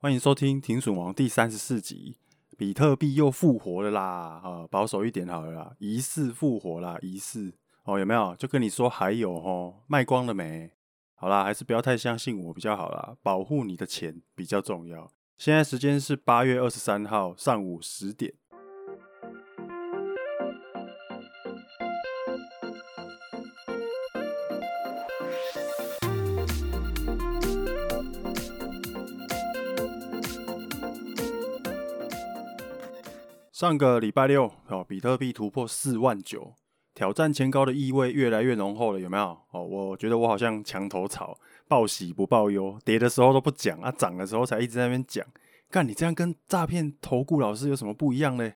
欢迎收听《停损王》第三十四集，比特币又复活了啦！啊，保守一点好了啦，疑似复活啦，疑似哦，有没有？就跟你说还有哦，卖光了没？好啦，还是不要太相信我比较好啦，保护你的钱比较重要。现在时间是八月二十三号上午十点。上个礼拜六，哦，比特币突破四万九，挑战前高的意味越来越浓厚了，有没有？哦，我觉得我好像墙头草，报喜不报忧，跌的时候都不讲啊，涨的时候才一直在那边讲。干，你这样跟诈骗投顾老师有什么不一样呢？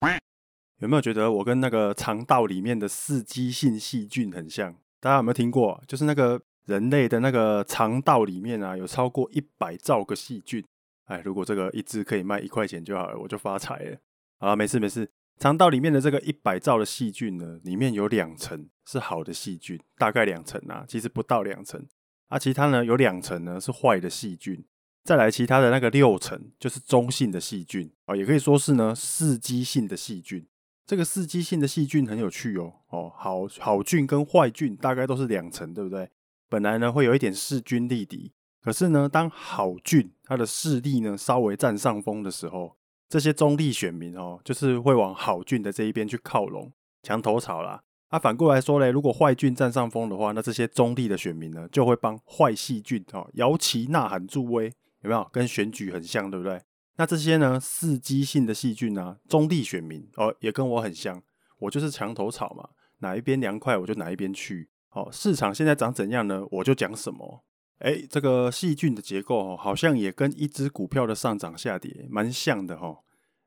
有没有觉得我跟那个肠道里面的刺激性细菌很像？大家有没有听过？就是那个人类的那个肠道里面啊，有超过一百兆个细菌。哎，如果这个一支可以卖一块钱就好了，我就发财了。啊，没事没事。肠道里面的这个一百兆的细菌呢，里面有两层是好的细菌，大概两层啊，其实不到两层。啊，其他呢有两层呢是坏的细菌，再来其他的那个六层就是中性的细菌啊，也可以说是呢刺激性的细菌。这个刺激性的细菌很有趣哦，哦，好好菌跟坏菌大概都是两层，对不对？本来呢会有一点势均力敌，可是呢当好菌它的势力呢稍微占上风的时候。这些中立选民哦，就是会往好菌的这一边去靠拢，墙头草啦。啊，反过来说嘞，如果坏菌占上风的话，那这些中立的选民呢，就会帮坏细菌哦摇旗呐喊助威，有没有？跟选举很像，对不对？那这些呢，刺激性的细菌啊，中立选民哦，也跟我很像，我就是墙头草嘛，哪一边凉快我就哪一边去。哦，市场现在长怎样呢？我就讲什么。哎，这个细菌的结构哦，好像也跟一只股票的上涨下跌蛮像的哈。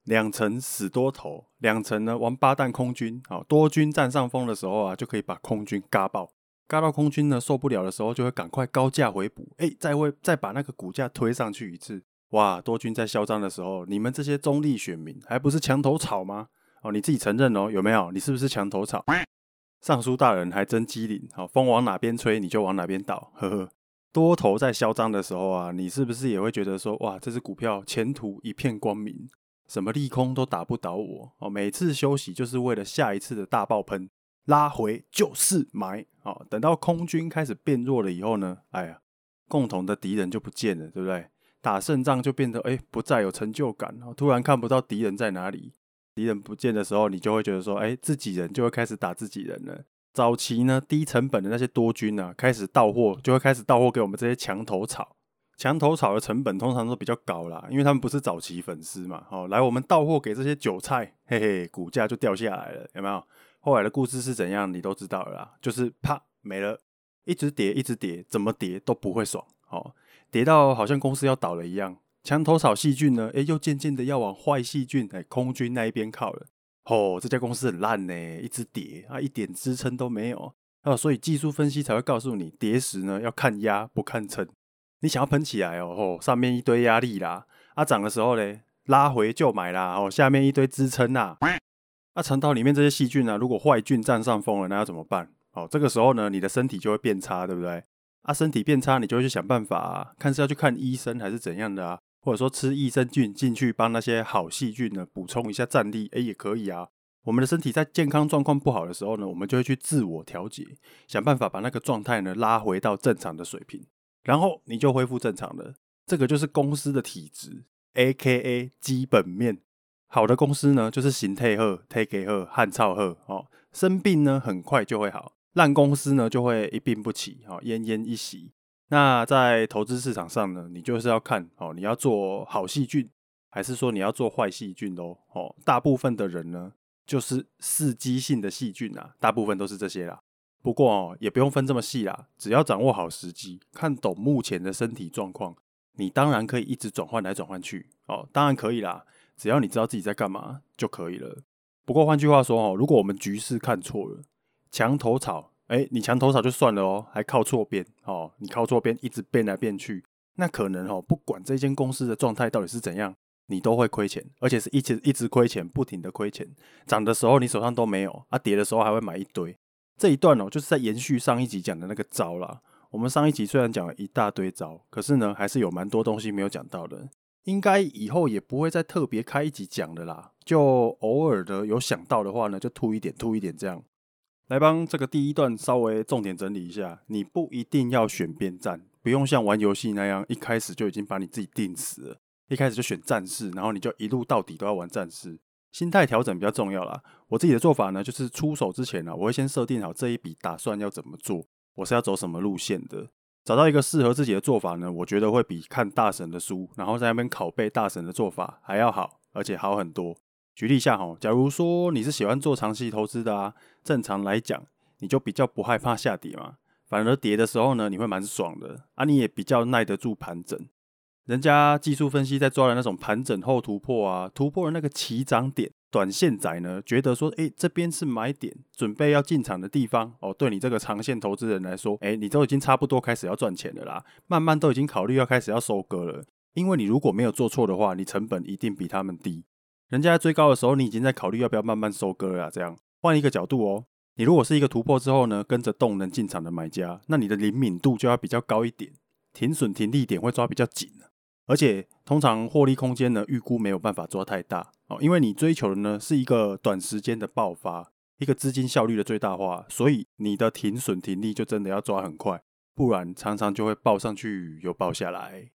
两层死多头，两层呢王八蛋空军。好，多军占上风的时候啊，就可以把空军嘎爆，嘎到空军呢受不了的时候，就会赶快高价回补。哎，再会再把那个股价推上去一次。哇，多军在嚣张的时候，你们这些中立选民还不是墙头草吗？哦，你自己承认哦，有没有？你是不是墙头草？尚书大人还真机灵，好，风往哪边吹，你就往哪边倒，呵呵。多头在嚣张的时候啊，你是不是也会觉得说，哇，这只股票前途一片光明，什么利空都打不倒我哦。每次休息就是为了下一次的大爆喷，拉回就是买哦。等到空军开始变弱了以后呢，哎呀，共同的敌人就不见了，对不对？打胜仗就变得哎，不再有成就感，突然看不到敌人在哪里，敌人不见的时候，你就会觉得说，哎，自己人就会开始打自己人了。早期呢，低成本的那些多军啊，开始到货，就会开始到货给我们这些墙头草。墙头草的成本通常都比较高啦，因为他们不是早期粉丝嘛。哦，来我们到货给这些韭菜，嘿嘿，股价就掉下来了，有没有？后来的故事是怎样，你都知道了啦，就是啪没了，一直跌，一直跌，怎么跌都不会爽，哦，跌到好像公司要倒了一样。墙头草细菌呢，诶，又渐渐的要往坏细菌，哎，空军那一边靠了。哦，这家公司很烂呢，一直跌啊，一点支撑都没有啊，所以技术分析才会告诉你，跌时呢要看压不看撑。你想要喷起来哦，哦，上面一堆压力啦，啊涨的时候嘞拉回就买啦，哦，下面一堆支撑呐。那肠道里面这些细菌呢，如果坏菌占上风了，那要怎么办？哦，这个时候呢，你的身体就会变差，对不对？啊，身体变差，你就会去想办法啊，看是要去看医生还是怎样的啊。或者说吃益生菌进去帮那些好细菌呢补充一下战力，诶，也可以啊。我们的身体在健康状况不好的时候呢，我们就会去自我调节，想办法把那个状态呢拉回到正常的水平，然后你就恢复正常了。这个就是公司的体质，AKA 基本面。好的公司呢，就是形态好、体格好、汉草好哦。生病呢很快就会好，烂公司呢就会一病不起，哦，奄奄一息。那在投资市场上呢，你就是要看哦，你要做好细菌，还是说你要做坏细菌喽？哦，大部分的人呢，就是刺激性的细菌啊，大部分都是这些啦。不过哦，也不用分这么细啦，只要掌握好时机，看懂目前的身体状况，你当然可以一直转换来转换去哦，当然可以啦，只要你知道自己在干嘛就可以了。不过换句话说哦，如果我们局势看错了，墙头草。哎，你墙头草就算了哦，还靠错边哦，你靠错边一直变来变去，那可能哦，不管这间公司的状态到底是怎样，你都会亏钱，而且是一直一直亏钱，不停的亏钱。涨的时候你手上都没有，啊，跌的时候还会买一堆。这一段哦，就是在延续上一集讲的那个招啦。我们上一集虽然讲了一大堆招，可是呢，还是有蛮多东西没有讲到的。应该以后也不会再特别开一集讲的啦，就偶尔的有想到的话呢，就吐一点吐一点这样。来帮这个第一段稍微重点整理一下，你不一定要选边站，不用像玩游戏那样一开始就已经把你自己定死了，一开始就选战士，然后你就一路到底都要玩战士。心态调整比较重要啦。我自己的做法呢，就是出手之前呢，我会先设定好这一笔打算要怎么做，我是要走什么路线的。找到一个适合自己的做法呢，我觉得会比看大神的书，然后在那边拷贝大神的做法还要好，而且好很多。举例一下哈，假如说你是喜欢做长期投资的啊，正常来讲，你就比较不害怕下跌嘛，反而跌的时候呢，你会蛮爽的啊，你也比较耐得住盘整。人家技术分析在抓的那种盘整后突破啊，突破的那个起涨点。短线仔呢，觉得说，哎，这边是买点，准备要进场的地方哦。对你这个长线投资人来说，哎，你都已经差不多开始要赚钱了啦，慢慢都已经考虑要开始要收割了。因为你如果没有做错的话，你成本一定比他们低。人家在追高的时候，你已经在考虑要不要慢慢收割了。这样换一个角度哦，你如果是一个突破之后呢，跟着动能进场的买家，那你的灵敏度就要比较高一点，停损停利点会抓比较紧，而且通常获利空间呢，预估没有办法抓太大。哦，因为你追求的呢是一个短时间的爆发，一个资金效率的最大化，所以你的停损停利就真的要抓很快，不然常常就会爆上去又爆下来。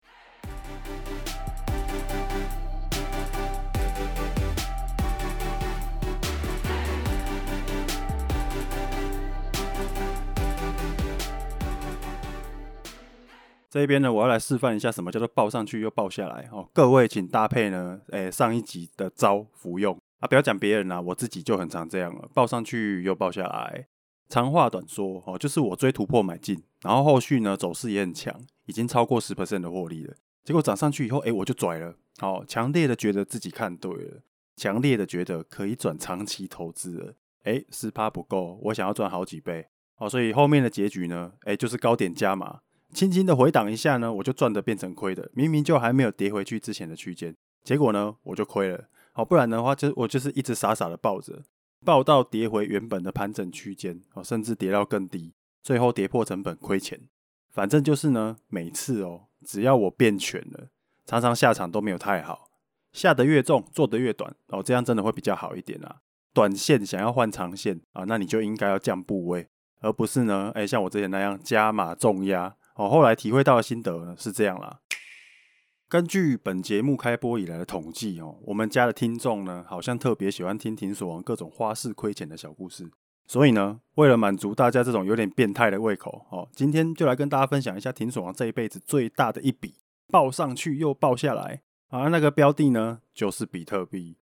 这边呢，我要来示范一下什么叫做爆上去又爆下来哦。各位请搭配呢，诶，上一集的招服用啊，不要讲别人啦，我自己就很常这样了，爆上去又爆下来。长话短说哦，就是我追突破买进，然后后续呢走势也很强，已经超过十 percent 的获利了。结果涨上去以后，诶，我就拽了，好，强烈的觉得自己看对了，强烈的觉得可以转长期投资了。诶，十趴不够，我想要赚好几倍哦，所以后面的结局呢，诶，就是高点加码。轻轻的回档一下呢，我就赚的变成亏的。明明就还没有跌回去之前的区间，结果呢，我就亏了。好，不然的话，就我就是一直傻傻的抱着，抱到跌回原本的盘整区间，哦，甚至跌到更低，最后跌破成本亏钱。反正就是呢，每次哦，只要我变全了，常常下场都没有太好。下得越重，做得越短，哦，这样真的会比较好一点啊。短线想要换长线啊，那你就应该要降部位，而不是呢，哎，像我之前那样加码重压。我后来体会到的心得呢是这样啦。根据本节目开播以来的统计哦，我们家的听众呢好像特别喜欢听停损王各种花式亏钱的小故事，所以呢，为了满足大家这种有点变态的胃口哦，今天就来跟大家分享一下停损王这一辈子最大的一笔爆上去又爆下来啊，那个标的呢就是比特币。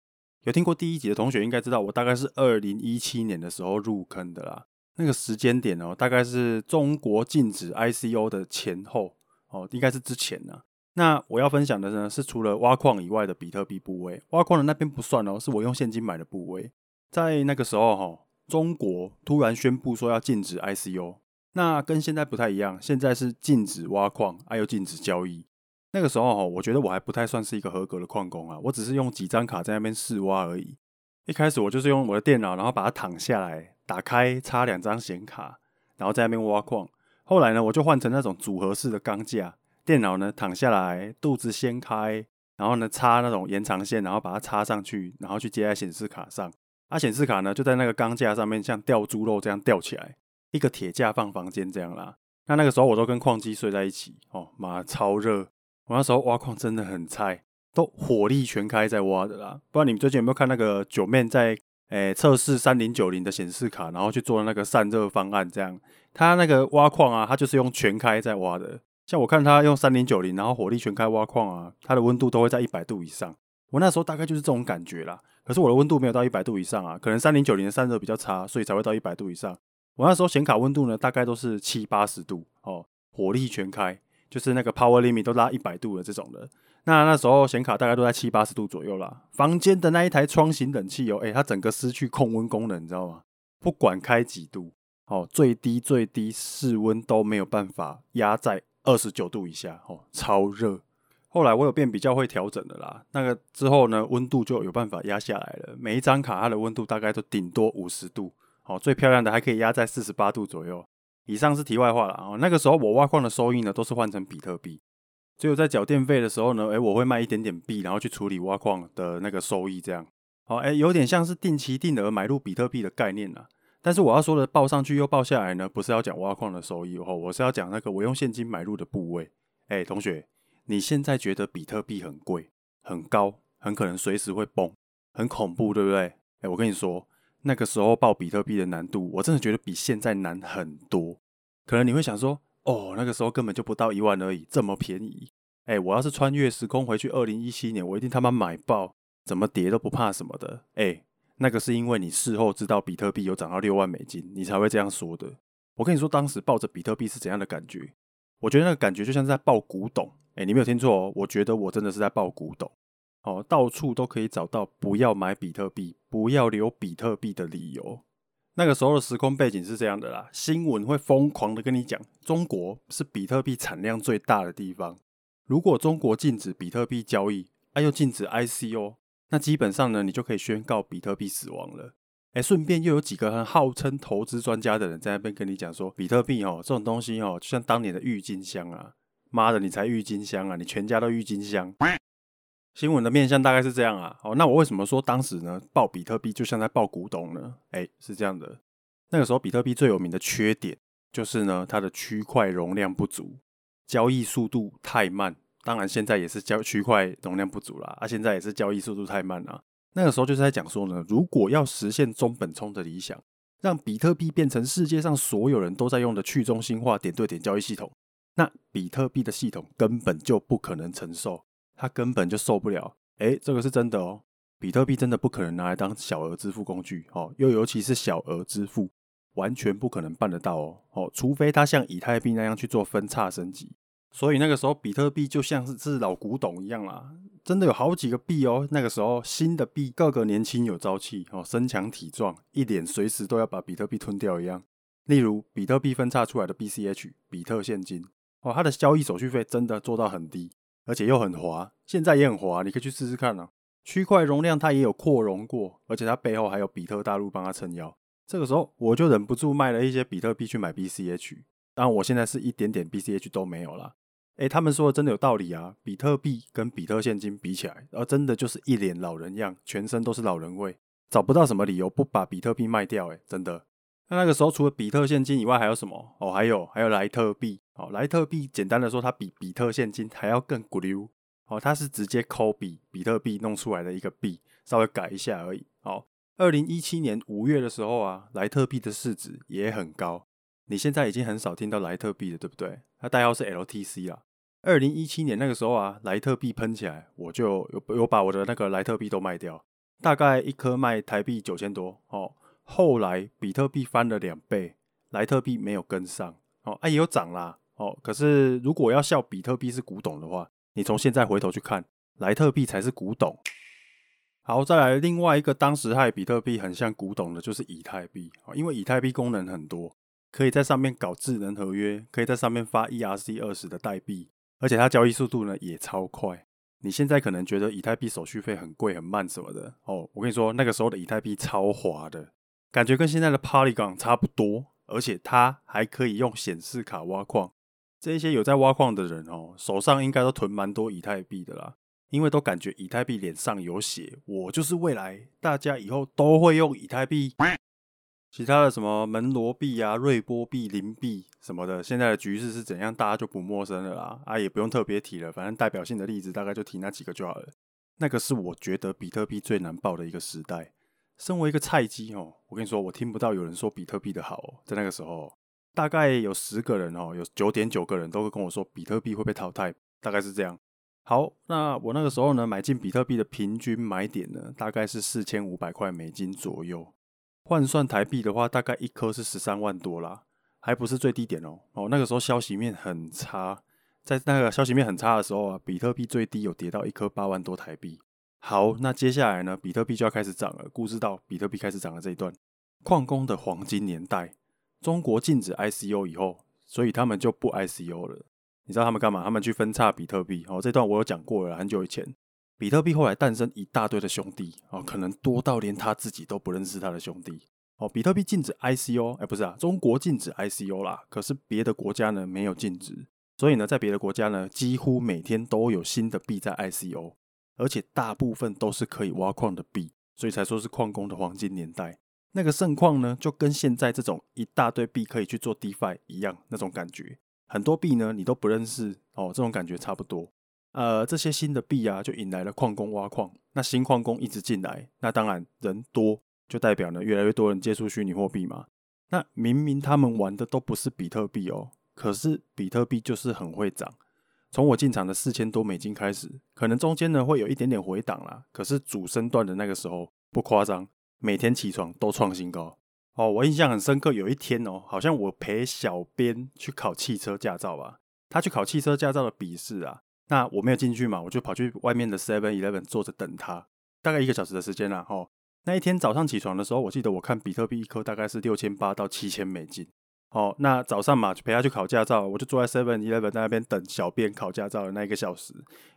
有听过第一集的同学应该知道，我大概是二零一七年的时候入坑的啦。那个时间点哦，大概是中国禁止 ICO 的前后哦，应该是之前呢。那我要分享的呢，是除了挖矿以外的比特币部位，挖矿的那边不算哦，是我用现金买的部位。在那个时候哈，中国突然宣布说要禁止 ICO，那跟现在不太一样，现在是禁止挖矿，还有禁止交易。那个时候哈，我觉得我还不太算是一个合格的矿工啊，我只是用几张卡在那边试挖而已。一开始我就是用我的电脑，然后把它躺下来。打开插两张显卡，然后在那边挖矿。后来呢，我就换成那种组合式的钢架，电脑呢躺下来，肚子掀开，然后呢插那种延长线，然后把它插上去，然后去接在显示卡上。啊，显示卡呢就在那个钢架上面，像吊猪肉这样吊起来，一个铁架放房间这样啦。那那个时候我都跟矿机睡在一起哦，妈超热！我那时候挖矿真的很菜，都火力全开在挖的啦。不知道你们最近有没有看那个九妹在？诶，测试三零九零的显示卡，然后去做那个散热方案，这样，他那个挖矿啊，他就是用全开在挖的。像我看他用三零九零，然后火力全开挖矿啊，它的温度都会在一百度以上。我那时候大概就是这种感觉啦。可是我的温度没有到一百度以上啊，可能三零九零的散热比较差，所以才会到一百度以上。我那时候显卡温度呢，大概都是七八十度哦，火力全开，就是那个 power limit 都拉一百度的这种的。那那时候显卡大概都在七八十度左右啦。房间的那一台窗型冷气哦，诶，它整个失去控温功能，你知道吗？不管开几度，哦，最低最低室温都没有办法压在二十九度以下，哦，超热。后来我有变比较会调整的啦，那个之后呢，温度就有办法压下来了。每一张卡它的温度大概都顶多五十度，哦，最漂亮的还可以压在四十八度左右。以上是题外话了啊。那个时候我挖矿的收益呢，都是换成比特币。只有在缴电费的时候呢，哎，我会卖一点点币，然后去处理挖矿的那个收益，这样。好，哎，有点像是定期定额买入比特币的概念啊。但是我要说的报上去又报下来呢，不是要讲挖矿的收益哦，我是要讲那个我用现金买入的部位。哎，同学，你现在觉得比特币很贵、很高，很可能随时会崩，很恐怖，对不对？哎，我跟你说，那个时候报比特币的难度，我真的觉得比现在难很多。可能你会想说。哦，那个时候根本就不到一万而已，这么便宜。哎，我要是穿越时空回去二零一七年，我一定他妈买爆，怎么跌都不怕什么的。哎，那个是因为你事后知道比特币有涨到六万美金，你才会这样说的。我跟你说，当时抱着比特币是怎样的感觉？我觉得那个感觉就像是在抱古董。哎，你没有听错哦，我觉得我真的是在抱古董。哦，到处都可以找到不要买比特币、不要留比特币的理由。那个时候的时空背景是这样的啦，新闻会疯狂的跟你讲，中国是比特币产量最大的地方。如果中国禁止比特币交易，啊又禁止 ICO，那基本上呢，你就可以宣告比特币死亡了。哎，顺便又有几个很号称投资专家的人在那边跟你讲说，比特币哦这种东西哦，就像当年的郁金香啊，妈的，你才郁金香啊，你全家都郁金香。新闻的面向大概是这样啊，哦，那我为什么说当时呢，抱比特币就像在抱古董呢？哎，是这样的，那个时候比特币最有名的缺点就是呢，它的区块容量不足，交易速度太慢。当然现在也是交区块容量不足啦，啊，现在也是交易速度太慢啊。那个时候就是在讲说呢，如果要实现中本聪的理想，让比特币变成世界上所有人都在用的去中心化点对点交易系统，那比特币的系统根本就不可能承受。它根本就受不了，诶，这个是真的哦。比特币真的不可能拿来当小额支付工具，哦，又尤其是小额支付，完全不可能办得到哦。哦，除非他像以太币那样去做分叉升级。所以那个时候，比特币就像是是老古董一样啦，真的有好几个币哦。那个时候新的币个个年轻有朝气，哦，身强体壮，一脸随时都要把比特币吞掉一样。例如比特币分叉出来的 BCH 比特现金，哦，它的交易手续费真的做到很低。而且又很滑，现在也很滑，你可以去试试看啊。区块容量它也有扩容过，而且它背后还有比特大陆帮它撑腰。这个时候我就忍不住卖了一些比特币去买 BCH，当然我现在是一点点 BCH 都没有啦。诶，他们说的真的有道理啊，比特币跟比特现金比起来，而真的就是一脸老人样，全身都是老人味，找不到什么理由不把比特币卖掉，诶，真的。那那个时候除了比特现金以外，还有什么？哦，还有还有莱特币。哦，莱特币简单的说，它比比特现金还要更古溜。哦，它是直接抠比比特币弄出来的一个币，稍微改一下而已。哦，二零一七年五月的时候啊，莱特币的市值也很高。你现在已经很少听到莱特币了，对不对？它代号是 LTC 啊。二零一七年那个时候啊，莱特币喷起来，我就有有把我的那个莱特币都卖掉，大概一颗卖台币九千多。哦。后来比特币翻了两倍，莱特币没有跟上，哦，啊也有涨啦，哦，可是如果要笑比特币是古董的话，你从现在回头去看，莱特币才是古董。好，再来另外一个当时害比特币很像古董的，就是以太币，因为以太币功能很多，可以在上面搞智能合约，可以在上面发 ERC 二十的代币，而且它交易速度呢也超快。你现在可能觉得以太币手续费很贵很慢什么的，哦，我跟你说，那个时候的以太币超滑的。感觉跟现在的 Polygon 差不多，而且它还可以用显示卡挖矿。这些有在挖矿的人哦，手上应该都囤蛮多以太币的啦，因为都感觉以太币脸上有血，我就是未来，大家以后都会用以太币。其他的什么门罗币啊、瑞波币、林币什么的，现在的局势是怎样，大家就不陌生了啦。啊，也不用特别提了，反正代表性的例子大概就提那几个就好了。那个是我觉得比特币最难爆的一个时代。身为一个菜鸡哦，我跟你说，我听不到有人说比特币的好。在那个时候，大概有十个人哦，有九点九个人都会跟我说比特币会被淘汰，大概是这样。好，那我那个时候呢，买进比特币的平均买点呢，大概是四千五百块美金左右，换算台币的话，大概一颗是十三万多啦，还不是最低点哦。哦，那个时候消息面很差，在那个消息面很差的时候啊，比特币最低有跌到一颗八万多台币。好，那接下来呢，比特币就要开始涨了。故事到比特币开始涨的这一段，矿工的黄金年代，中国禁止 ICO 以后，所以他们就不 ICO 了。你知道他们干嘛？他们去分叉比特币。哦，这段我有讲过了，很久以前。比特币后来诞生一大堆的兄弟，哦，可能多到连他自己都不认识他的兄弟。哦，比特币禁止 ICO，哎，不是啊，中国禁止 ICO 啦。可是别的国家呢，没有禁止。所以呢，在别的国家呢，几乎每天都有新的币在 ICO，而且大部分都是可以挖矿的币，所以才说是矿工的黄金年代。那个盛况呢，就跟现在这种一大堆币可以去做 DeFi 一样，那种感觉。很多币呢，你都不认识哦，这种感觉差不多。呃，这些新的币啊，就引来了矿工挖矿。那新矿工一直进来，那当然人多，就代表呢，越来越多人接触虚拟货币嘛。那明明他们玩的都不是比特币哦。可是比特币就是很会涨，从我进场的四千多美金开始，可能中间呢会有一点点回档啦。可是主升段的那个时候不夸张，每天起床都创新高哦。我印象很深刻，有一天哦，好像我陪小编去考汽车驾照吧，他去考汽车驾照的笔试啊，那我没有进去嘛，我就跑去外面的 Seven Eleven 坐着等他，大概一个小时的时间啦。哦，那一天早上起床的时候，我记得我看比特币一颗大概是六千八到七千美金。哦，那早上嘛，就陪他去考驾照，我就坐在 Seven Eleven 在那边等小编考驾照的那一个小时，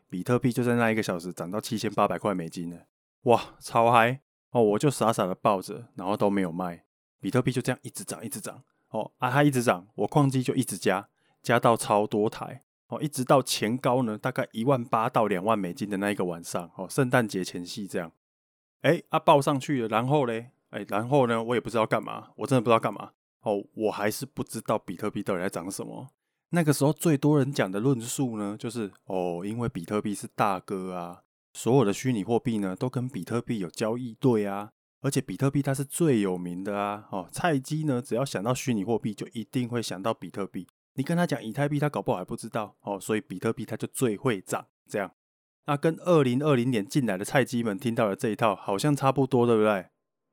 比特币就在那一个小时涨到七千八百块美金呢，哇，超嗨！哦，我就傻傻的抱着，然后都没有卖，比特币就这样一直涨，一直涨，哦，啊，它一直涨，我矿机就一直加，加到超多台，哦，一直到前高呢，大概一万八到两万美金的那一个晚上，哦，圣诞节前夕这样，哎，啊，报上去了，然后嘞，哎，然后呢，我也不知道干嘛，我真的不知道干嘛。哦，我还是不知道比特币到底在涨什么。那个时候最多人讲的论述呢，就是哦，因为比特币是大哥啊，所有的虚拟货币呢都跟比特币有交易对啊，而且比特币它是最有名的啊。哦，菜鸡呢只要想到虚拟货币，就一定会想到比特币。你跟他讲以太币，他搞不好还不知道哦，所以比特币它就最会涨。这样，那跟二零二零年进来的菜鸡们听到的这一套，好像差不多，对不对？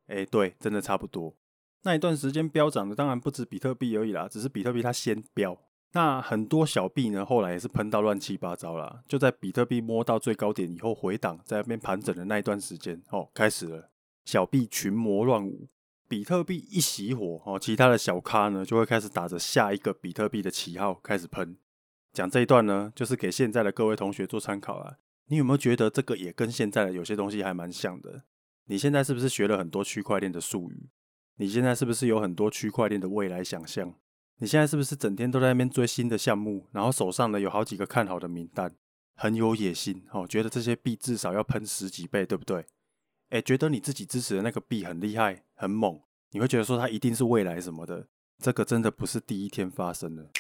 哎，对，真的差不多。那一段时间飙涨的当然不止比特币而已啦，只是比特币它先飙。那很多小币呢，后来也是喷到乱七八糟啦。就在比特币摸到最高点以后回档，在那边盘整的那一段时间，哦，开始了小币群魔乱舞。比特币一熄火，哦，其他的小咖呢就会开始打着下一个比特币的旗号开始喷。讲这一段呢，就是给现在的各位同学做参考啊。你有没有觉得这个也跟现在的有些东西还蛮像的？你现在是不是学了很多区块链的术语？你现在是不是有很多区块链的未来想象？你现在是不是整天都在那边追新的项目，然后手上呢有好几个看好的名单，很有野心哦，觉得这些币至少要喷十几倍，对不对？诶，觉得你自己支持的那个币很厉害、很猛，你会觉得说它一定是未来什么的，这个真的不是第一天发生的。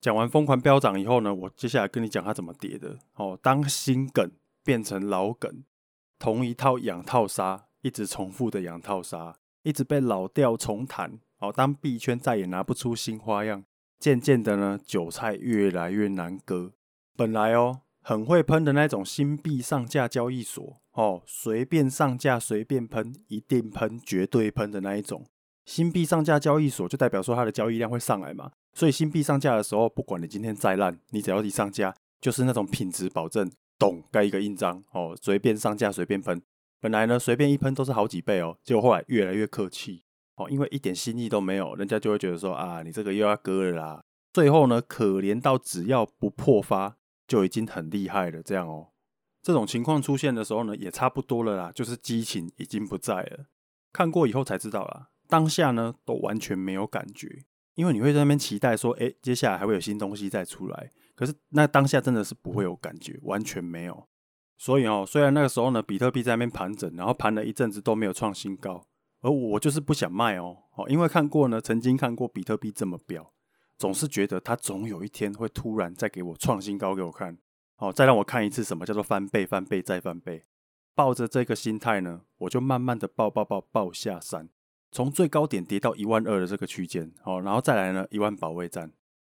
讲完疯狂飙涨以后呢，我接下来跟你讲它怎么跌的哦。当新梗变成老梗，同一套养套杀，一直重复的养套杀。一直被老调重弹，哦，当币圈再也拿不出新花样，渐渐的呢，韭菜越来越难割。本来哦，很会喷的那种新币上架交易所，哦，随便上架随便喷，一定喷，绝对喷的那一种。新币上架交易所就代表说它的交易量会上来嘛，所以新币上架的时候，不管你今天再烂，你只要一上架，就是那种品质保证，懂盖一个印章，哦，随便上架随便喷。本来呢，随便一喷都是好几倍哦，结果后来越来越客气哦，因为一点新意都没有，人家就会觉得说啊，你这个又要割了啦。最后呢，可怜到只要不破发就已经很厉害了，这样哦。这种情况出现的时候呢，也差不多了啦，就是激情已经不在了。看过以后才知道啦，当下呢都完全没有感觉，因为你会在那边期待说，哎，接下来还会有新东西再出来，可是那当下真的是不会有感觉，完全没有。所以哦，虽然那个时候呢，比特币在那边盘整，然后盘了一阵子都没有创新高，而我就是不想卖哦，哦，因为看过呢，曾经看过比特币这么飙，总是觉得它总有一天会突然再给我创新高给我看，哦，再让我看一次什么叫做翻倍、翻倍再翻倍。抱着这个心态呢，我就慢慢的抱抱抱抱下山，从最高点跌到一万二的这个区间，哦，然后再来呢一万保卫战，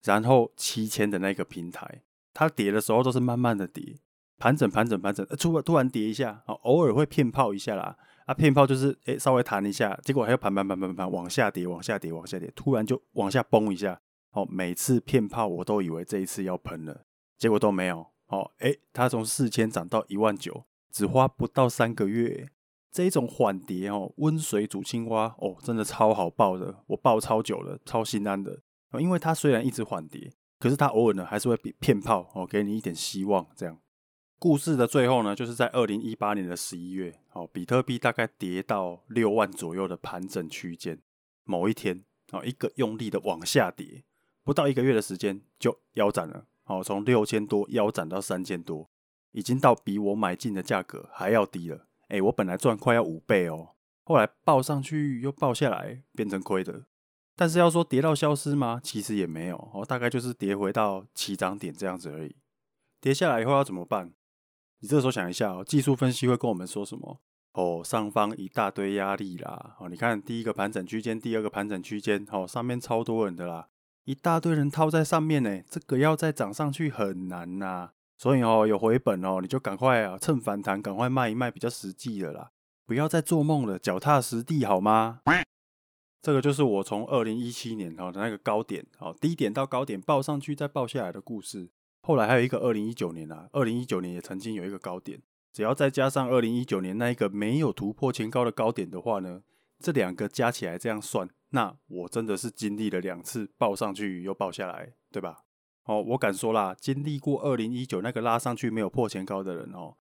然后七千的那个平台，它跌的时候都是慢慢的跌。盘整盘整盘整，突然突然跌一下，偶尔会骗炮一下啦。啊，骗炮就是诶稍微弹一下，结果还要盘盘盘盘盘往下跌，往下跌，往下跌，突然就往下崩一下。哦，每次骗炮我都以为这一次要喷了，结果都没有。哦，诶，它从四千涨到一万九，只花不到三个月。这种缓跌哦，温水煮青蛙哦，真的超好抱的，我抱超久了，超心安的。因为它虽然一直缓跌，可是它偶尔呢还是会骗炮哦，给你一点希望这样。故事的最后呢，就是在二零一八年的十一月，哦，比特币大概跌到六万左右的盘整区间。某一天，哦，一个用力的往下跌，不到一个月的时间就腰斩了，哦，从六千多腰斩到三千多，已经到比我买进的价格还要低了。哎，我本来赚快要五倍哦，后来报上去又报下来，变成亏的。但是要说跌到消失吗？其实也没有，哦，大概就是跌回到起涨点这样子而已。跌下来以后要怎么办？你这时候想一下哦，技术分析会跟我们说什么？哦，上方一大堆压力啦，哦，你看第一个盘整区间，第二个盘整区间，哦，上面超多人的啦，一大堆人套在上面呢，这个要再涨上去很难呐。所以哦，有回本哦，你就赶快啊，趁反弹赶快卖一卖，比较实际的啦，不要再做梦了，脚踏实地好吗？这个就是我从二零一七年哦的那个高点哦，低点到高点报上去再报下来的故事。后来还有一个二零一九年啊，二零一九年也曾经有一个高点，只要再加上二零一九年那一个没有突破前高的高点的话呢，这两个加起来这样算，那我真的是经历了两次报上去又报下来，对吧？哦，我敢说啦，经历过二零一九那个拉上去没有破前高的人哦，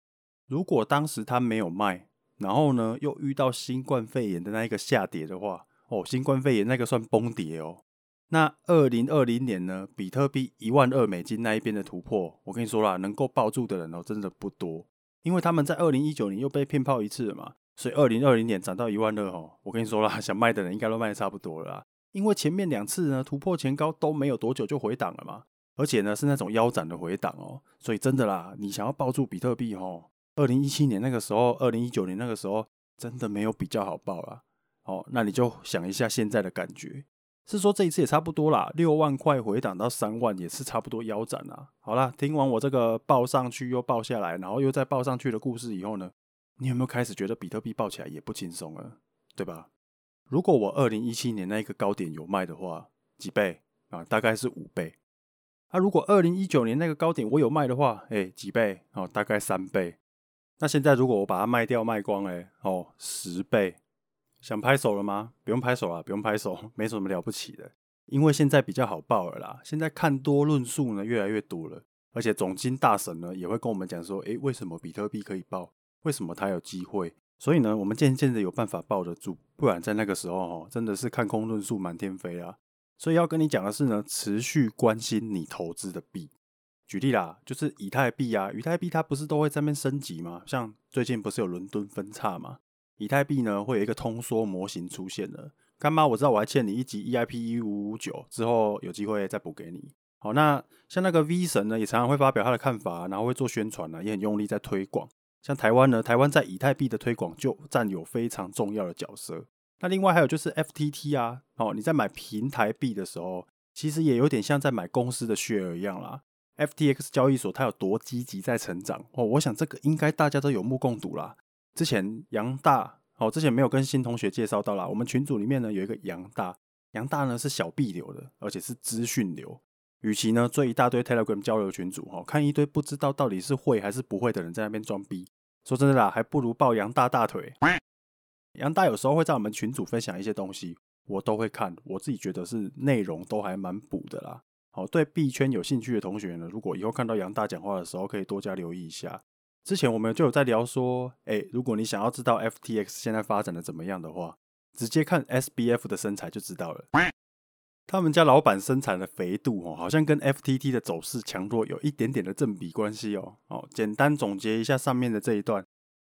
如果当时他没有卖，然后呢又遇到新冠肺炎的那一个下跌的话，哦，新冠肺炎那个算崩跌哦。那二零二零年呢，比特币一万二美金那一边的突破，我跟你说啦，能够抱住的人哦，真的不多，因为他们在二零一九年又被骗炮一次了嘛，所以二零二零年涨到一万二哦，我跟你说啦，想卖的人应该都卖的差不多了啦，因为前面两次呢突破前高都没有多久就回档了嘛。而且呢，是那种腰斩的回档哦，所以真的啦，你想要抱住比特币哦，二零一七年那个时候，二零一九年那个时候，真的没有比较好抱啦。哦，那你就想一下现在的感觉，是说这一次也差不多啦，六万块回档到三万也是差不多腰斩啦。好啦，听完我这个抱上去又抱下来，然后又再抱上去的故事以后呢，你有没有开始觉得比特币抱起来也不轻松了，对吧？如果我二零一七年那个高点有卖的话，几倍啊？大概是五倍。那、啊、如果二零一九年那个高点我有卖的话，哎、几倍？哦，大概三倍。那现在如果我把它卖掉卖光，哎，哦，十倍。想拍手了吗？不用拍手了，不用拍手，没什么了不起的。因为现在比较好抱了啦。现在看多论述呢越来越多了，而且总经大神呢也会跟我们讲说，哎，为什么比特币可以抱？为什么它有机会？所以呢，我们渐渐的有办法抱得住。不然在那个时候，哦，真的是看空论述满天飞啊。所以要跟你讲的是呢，持续关心你投资的币。举例啦，就是以太币啊，以太币它不是都会在那边升级吗？像最近不是有伦敦分叉吗？以太币呢会有一个通缩模型出现了。干妈，我知道我还欠你一集 EIP 一五五九，之后有机会再补给你。好，那像那个 V 神呢，也常常会发表他的看法，然后会做宣传呢，也很用力在推广。像台湾呢，台湾在以太币的推广就占有非常重要的角色。那另外还有就是 FTT 啊，哦，你在买平台币的时候，其实也有点像在买公司的 share 一样啦。FTX 交易所它有多积极在成长哦，我想这个应该大家都有目共睹啦。之前杨大哦，之前没有跟新同学介绍到啦，我们群组里面呢有一个杨大，杨大呢是小币流的，而且是资讯流。与其呢追一大堆 Telegram 交流群组，哈，看一堆不知道到底是会还是不会的人在那边装逼，说真的啦，还不如抱杨大大腿。杨大有时候会在我们群组分享一些东西，我都会看，我自己觉得是内容都还蛮补的啦。好，对币圈有兴趣的同学呢，如果以后看到杨大讲话的时候，可以多加留意一下。之前我们就有在聊说，哎，如果你想要知道 FTX 现在发展的怎么样的话，直接看 SBF 的身材就知道了。他们家老板身材的肥度哦，好像跟 FTT 的走势强弱有一点点的正比关系哦。哦，简单总结一下上面的这一段。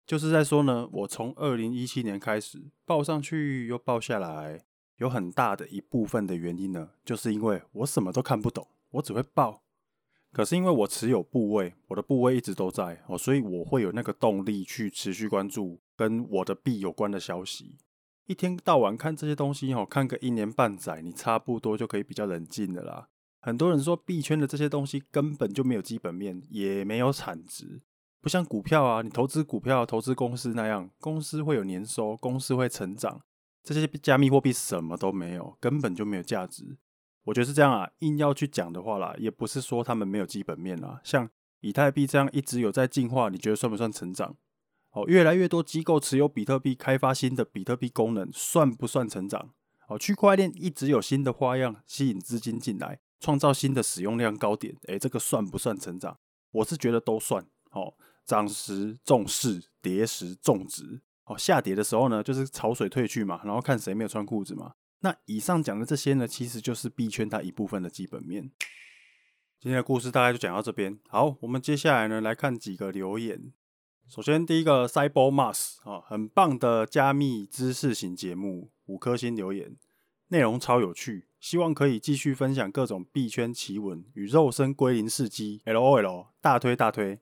就是在说呢，我从二零一七年开始报上去又报下来，有很大的一部分的原因呢，就是因为我什么都看不懂，我只会报。可是因为我持有部位，我的部位一直都在哦，所以我会有那个动力去持续关注跟我的币有关的消息。一天到晚看这些东西哦，看个一年半载，你差不多就可以比较冷静的啦。很多人说币圈的这些东西根本就没有基本面，也没有产值。不像股票啊，你投资股票、投资公司那样，公司会有年收，公司会成长。这些加密货币什么都没有，根本就没有价值。我觉得是这样啊，硬要去讲的话啦，也不是说他们没有基本面啦。像以太币这样一直有在进化，你觉得算不算成长？哦，越来越多机构持有比特币，开发新的比特币功能，算不算成长？哦，区块链一直有新的花样，吸引资金进来，创造新的使用量高点。诶，这个算不算成长？我是觉得都算。哦。涨时重视，跌时重质。哦，下跌的时候呢，就是潮水退去嘛，然后看谁没有穿裤子嘛。那以上讲的这些呢，其实就是币圈它一部分的基本面。今天的故事大概就讲到这边。好，我们接下来呢来看几个留言。首先，第一个 Cyber Mars 啊，很棒的加密知识型节目，五颗星留言，内容超有趣，希望可以继续分享各种币圈奇闻与肉身归零事迹。LOL，大推大推。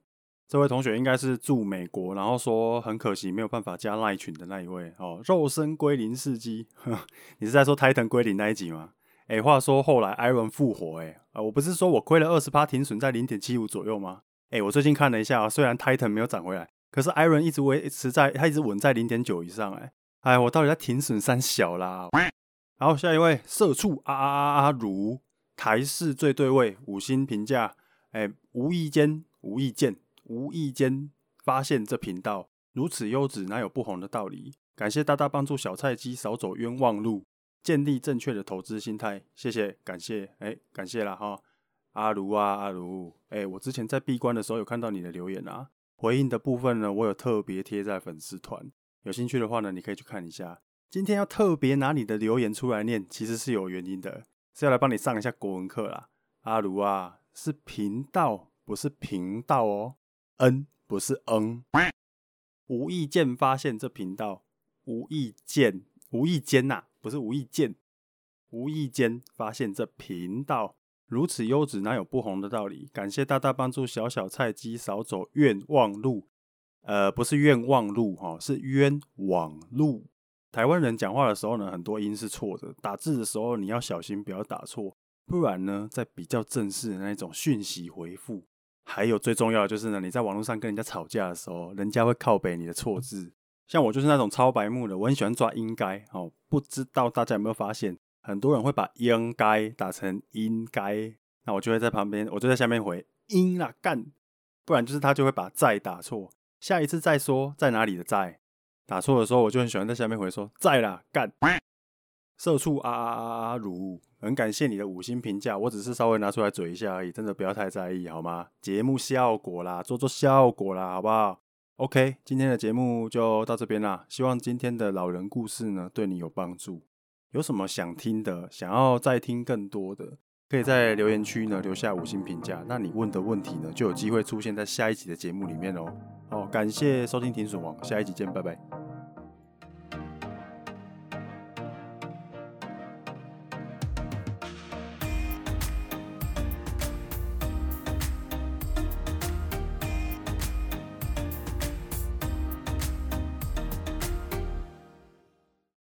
这位同学应该是住美国，然后说很可惜没有办法加赖群的那一位哦。肉身归零事迹，你是在说 Titan 归零那一集吗？哎，话说后来 Iron 复活，哎，啊，我不是说我亏了二十趴停损在零点七五左右吗？哎，我最近看了一下，虽然 Titan 没有涨回来，可是 Iron 一直维持在，他一直稳在零点九以上，哎，哎，我到底在停损三小啦？然后下一位社畜啊啊啊啊如台式最对位五星评价，哎，无意间无意间。无意间发现这频道如此优质，哪有不红的道理？感谢大大帮助小菜鸡少走冤枉路，建立正确的投资心态。谢谢，感谢，哎，感谢了哈，阿如啊，阿如，哎，我之前在闭关的时候有看到你的留言啊，回应的部分呢，我有特别贴在粉丝团，有兴趣的话呢，你可以去看一下。今天要特别拿你的留言出来念，其实是有原因的，是要来帮你上一下国文课啦。阿如啊，是频道，不是频道哦。N 不是 N，无意间发现这频道，无意间，无意间呐，不是无意间，无意间发现这频道如此优质，哪有不红的道理？感谢大大帮助小小菜鸡少走冤枉路，呃，不是冤枉路哈，是冤枉路。台湾人讲话的时候呢，很多音是错的，打字的时候你要小心不要打错，不然呢，在比较正式的那种讯息回复。还有最重要的就是呢，你在网络上跟人家吵架的时候，人家会靠北你的错字。像我就是那种超白目的，我很喜欢抓应该哦。不知道大家有没有发现，很多人会把应该打成应该，那我就会在旁边，我就在下面回应啦干，不然就是他就会把在打错。下一次再说在哪里的在打错的时候，我就很喜欢在下面回说在啦干。社畜啊啊啊啊如，很感谢你的五星评价，我只是稍微拿出来嘴一下而已，真的不要太在意好吗？节目效果啦，做做效果啦，好不好？OK，今天的节目就到这边啦，希望今天的老人故事呢对你有帮助。有什么想听的，想要再听更多的，可以在留言区呢留下五星评价，那你问的问题呢就有机会出现在下一集的节目里面哦。好，感谢收听停损王，下一集见，拜拜。